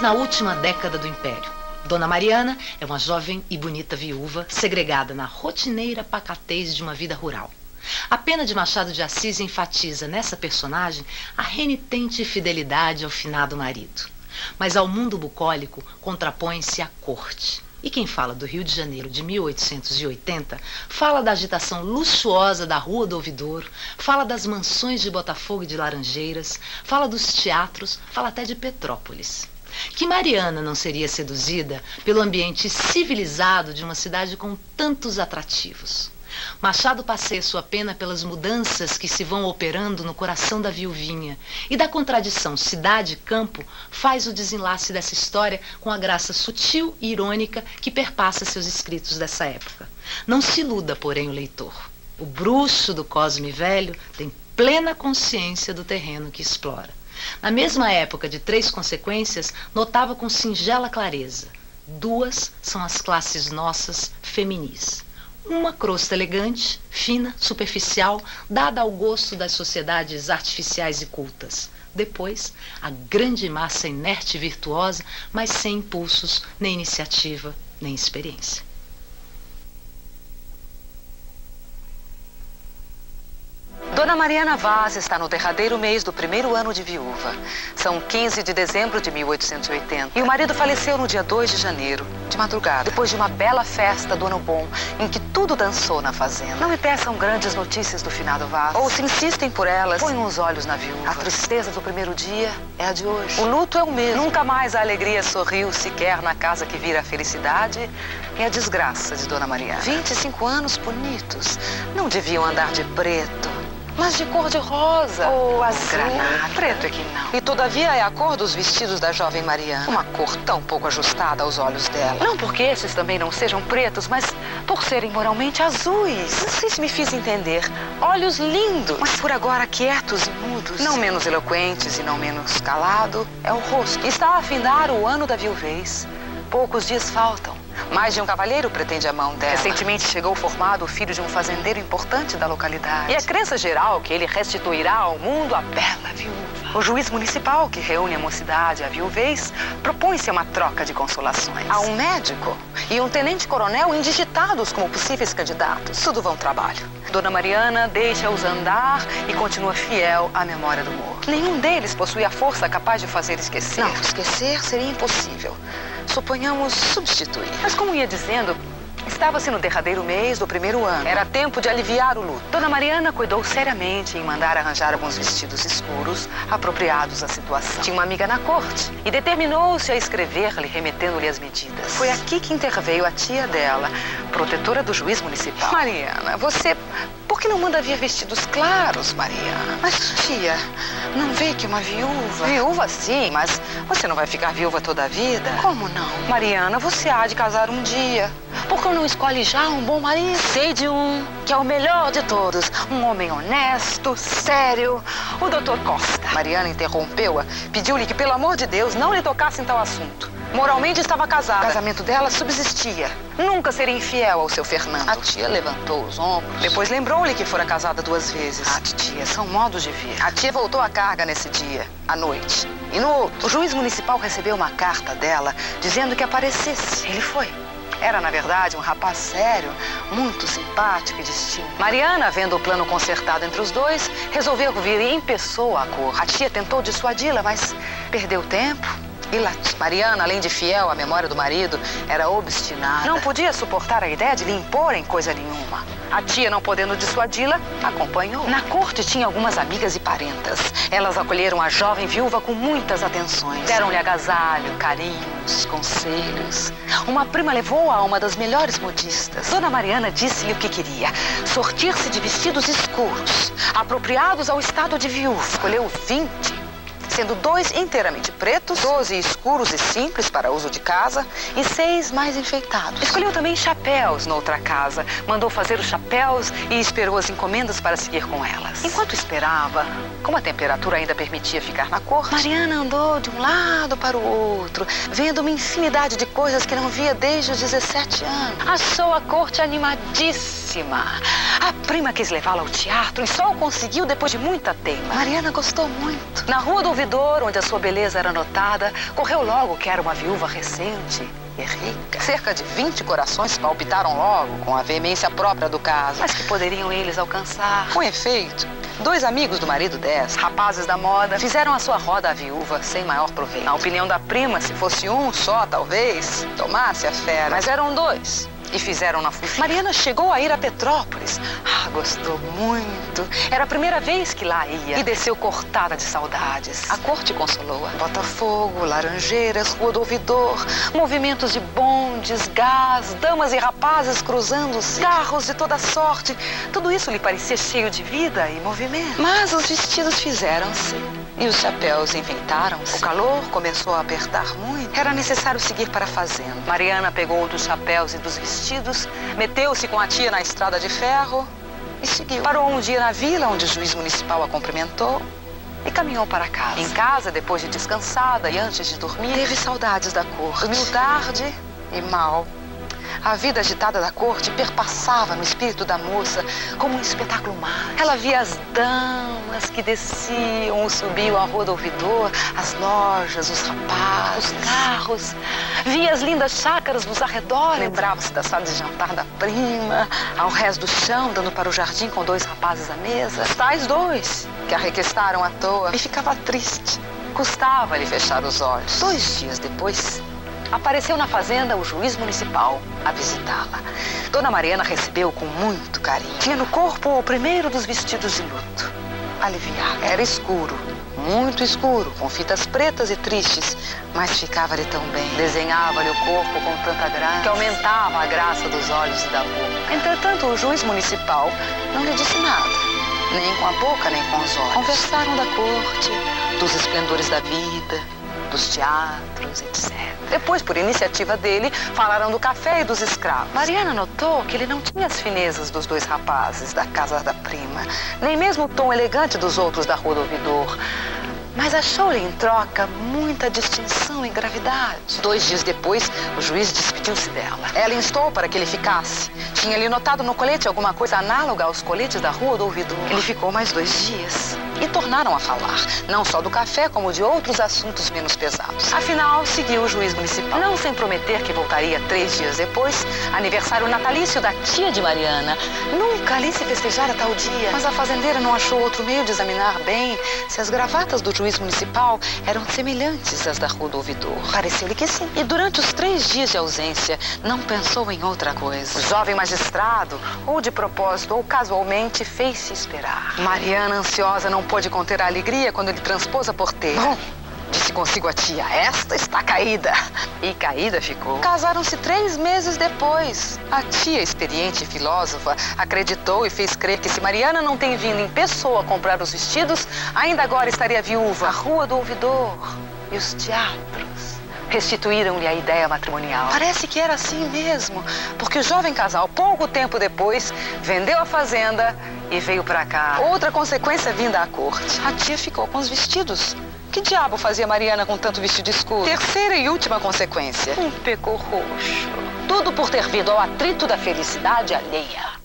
Na última década do Império. Dona Mariana é uma jovem e bonita viúva, segregada na rotineira pacatez de uma vida rural. A pena de Machado de Assis enfatiza nessa personagem a renitente fidelidade ao finado marido. Mas ao mundo bucólico contrapõe-se a corte. E quem fala do Rio de Janeiro de 1880 fala da agitação luxuosa da Rua do Ouvidor, fala das mansões de Botafogo e de Laranjeiras, fala dos teatros, fala até de Petrópolis. Que Mariana não seria seduzida pelo ambiente civilizado de uma cidade com tantos atrativos? Machado passeia sua pena pelas mudanças que se vão operando no coração da viuvinha e da contradição cidade-campo faz o desenlace dessa história com a graça sutil e irônica que perpassa seus escritos dessa época. Não se iluda, porém, o leitor. O bruxo do Cosme Velho tem plena consciência do terreno que explora. Na mesma época de Três Consequências, notava com singela clareza: duas são as classes nossas feminis. Uma crosta elegante, fina, superficial, dada ao gosto das sociedades artificiais e cultas. Depois, a grande massa inerte e virtuosa, mas sem impulsos, nem iniciativa, nem experiência. Dona Mariana Vaz está no derradeiro mês do primeiro ano de viúva. São 15 de dezembro de 1880. E o marido faleceu no dia 2 de janeiro, de madrugada, depois de uma bela festa do Ano Bom, em que tudo dançou na fazenda. Não me peçam grandes notícias do finado Vaz. Ou se insistem por elas, ponham os olhos na viúva. A tristeza do primeiro dia é a de hoje. O luto é o mesmo. Nunca mais a alegria sorriu sequer na casa que vira a felicidade e a desgraça de Dona Mariana. 25 anos bonitos. Não deviam andar de preto mas de cor de rosa. Ou azul. Granada. Preto é que não. E todavia é a cor dos vestidos da jovem Mariana. Uma cor tão pouco ajustada aos olhos dela. Não porque esses também não sejam pretos, mas por serem moralmente azuis. Não sei se me fiz entender. Olhos lindos, mas por agora quietos e mudos. Não menos eloquentes e não menos calado é o rosto. Está a findar o ano da viuvez. Poucos dias faltam. Mais de um cavalheiro pretende a mão dela. Recentemente chegou formado o filho de um fazendeiro importante da localidade. E a crença geral que ele restituirá ao mundo a bela viúva. O juiz municipal, que reúne a mocidade e a viuvez, propõe-se a uma troca de consolações. Há um médico e um tenente-coronel indigitados como possíveis candidatos. Tudo vão trabalho. Dona Mariana deixa-os andar e continua fiel à memória do morto. Nenhum deles possui a força capaz de fazer esquecer. Não, esquecer seria impossível. Suponhamos substituir. Mas como ia dizendo, Estava-se no derradeiro mês do primeiro ano. Era tempo de aliviar o luto. Dona Mariana cuidou seriamente em mandar arranjar alguns vestidos escuros apropriados à situação. Tinha uma amiga na corte e determinou-se a escrever-lhe, remetendo-lhe as medidas. Foi aqui que interveio a tia dela, protetora do juiz municipal. Mariana, você que não manda vir vestidos claros, Mariana? Mas, tia, não vê que uma viúva... Viúva, sim, mas você não vai ficar viúva toda a vida? Como não? Mariana, você há de casar um dia. Por que não escolhe já um bom marido? Sei de um, que é o melhor de todos. Um homem honesto, sério. O doutor Costa. Mariana interrompeu-a, pediu-lhe que, pelo amor de Deus, não lhe tocasse em tal assunto. Moralmente estava casada. O casamento dela subsistia. Nunca seria infiel ao seu Fernando. A tia levantou os ombros. Depois lembrou-lhe que fora casada duas vezes. Ah, tia, são modos de ver. A tia voltou à carga nesse dia, à noite. E no outro, o juiz municipal recebeu uma carta dela dizendo que aparecesse. Ele foi. Era, na verdade, um rapaz sério, muito simpático e distinto. Mariana, vendo o plano consertado entre os dois, resolveu vir em pessoa à cor. A tia tentou dissuadi-la, mas perdeu tempo e. Mariana, além de fiel à memória do marido, era obstinada. Não podia suportar a ideia de lhe imporem coisa nenhuma. A tia, não podendo dissuadi-la, acompanhou. Na corte tinha algumas amigas e parentas. Elas acolheram a jovem viúva com muitas atenções. Deram-lhe agasalho, carinhos, conselhos. Uma prima levou-a a uma das melhores modistas. Dona Mariana disse-lhe o que queria: sortir-se de vestidos escuros, apropriados ao estado de viúva. Escolheu 20 sendo dois inteiramente pretos, doze escuros e simples para uso de casa e seis mais enfeitados. Escolheu também chapéus noutra casa, mandou fazer os chapéus e esperou as encomendas para seguir com elas. Enquanto esperava, como a temperatura ainda permitia ficar na corte, Mariana andou de um lado para o outro, vendo uma infinidade de coisas que não via desde os 17 anos. Achou a corte animadíssima A prima quis levá-la ao teatro e só o conseguiu depois de muita teima. Mariana gostou muito. Na rua do ouvidor, onde a sua beleza era notada, correu logo que era uma viúva recente e rica. Cerca de 20 corações palpitaram logo com a veemência própria do caso. Mas que poderiam eles alcançar? Com efeito, Dois amigos do marido dessa, rapazes da moda, fizeram a sua roda à viúva sem maior proveito. Na opinião da prima, se fosse um só, talvez, tomasse a fera. Mas eram dois e fizeram na fuga. Mariana chegou a ir a Petrópolis. Ah, gostou muito. Era a primeira vez que lá ia. E desceu cortada de saudades. A corte consolou-a. Botafogo, Laranjeiras, Rua do Ouvidor, movimentos de bondes, gás, damas e rapazes cruzando-se, carros de toda sorte. Tudo isso lhe parecia cheio de vida e movimento. Mas os vestidos fizeram-se e os chapéus inventaram-se. O calor começou a apertar muito. Era necessário seguir para a fazenda. Mariana pegou dos chapéus e dos vestidos, meteu-se com a tia na estrada de ferro e seguiu. Parou um dia na vila, onde o juiz municipal a cumprimentou e caminhou para casa. Em casa, depois de descansada e antes de dormir, teve saudades da cor. Dormiu tarde e mal. A vida agitada da corte perpassava no espírito da moça como um espetáculo mágico. Ela via as damas que desciam ou subiam a rua do ouvidor, as lojas, os rapazes, os carros. Via as lindas chácaras dos arredores. Lembrava-se da sala de jantar da prima, ao resto do chão, dando para o jardim com dois rapazes à mesa. Os tais dois, que a requestaram à toa. E ficava triste. Custava-lhe fechar os olhos. Dois dias depois, apareceu na fazenda o juiz municipal a visitá-la. Dona Mariana recebeu com muito carinho. Tinha no corpo o primeiro dos vestidos de luto. Aliviar. Era escuro, muito escuro, com fitas pretas e tristes, mas ficava-lhe tão bem. Desenhava-lhe o corpo com tanta graça que aumentava a graça dos olhos e da boca. Entretanto, o juiz municipal não lhe disse nada, nem com a boca, nem com os olhos. Conversaram da corte, dos esplendores da vida, dos teatros, etc. Depois, por iniciativa dele, falaram do café e dos escravos. Mariana notou que ele não tinha as finezas dos dois rapazes da casa da prima, nem mesmo o tom elegante dos outros da rua do ouvidor. Mas achou-lhe em troca muita distinção e gravidade. Dois dias depois, o juiz despediu-se dela. Ela instou para que ele ficasse. Tinha-lhe notado no colete alguma coisa análoga aos coletes da rua do ouvidor. Ele ficou mais dois dias e tornaram a falar, não só do café, como de outros assuntos menos pesados. Afinal, seguiu o juiz municipal, não sem prometer que voltaria três dias depois, aniversário natalício da tia de Mariana. Nunca ali se festejara tal dia, mas a fazendeira não achou outro meio de examinar bem se as gravatas do juiz municipal eram semelhantes às da rua do ouvidor. Pareceu-lhe que sim. E durante os três dias de ausência, não pensou em outra coisa. O jovem magistrado, ou de propósito ou casualmente, fez-se esperar. Mariana, ansiosa, não pôde conter a alegria quando ele transpôs a porteira. Bom, disse consigo a tia, esta está caída. E caída ficou. Casaram-se três meses depois. A tia, experiente e filósofa, acreditou e fez crer que se Mariana não tem vindo em pessoa comprar os vestidos, ainda agora estaria viúva. A rua do ouvidor e os teatros restituíram-lhe a ideia matrimonial. Parece que era assim mesmo, porque o jovem casal, pouco tempo depois, vendeu a fazenda e veio para cá. Outra consequência vinda à corte. A tia ficou com os vestidos. Que diabo fazia Mariana com tanto vestido escuro? Terceira e última consequência. Um pecou roxo. Tudo por ter vindo ao atrito da felicidade alheia.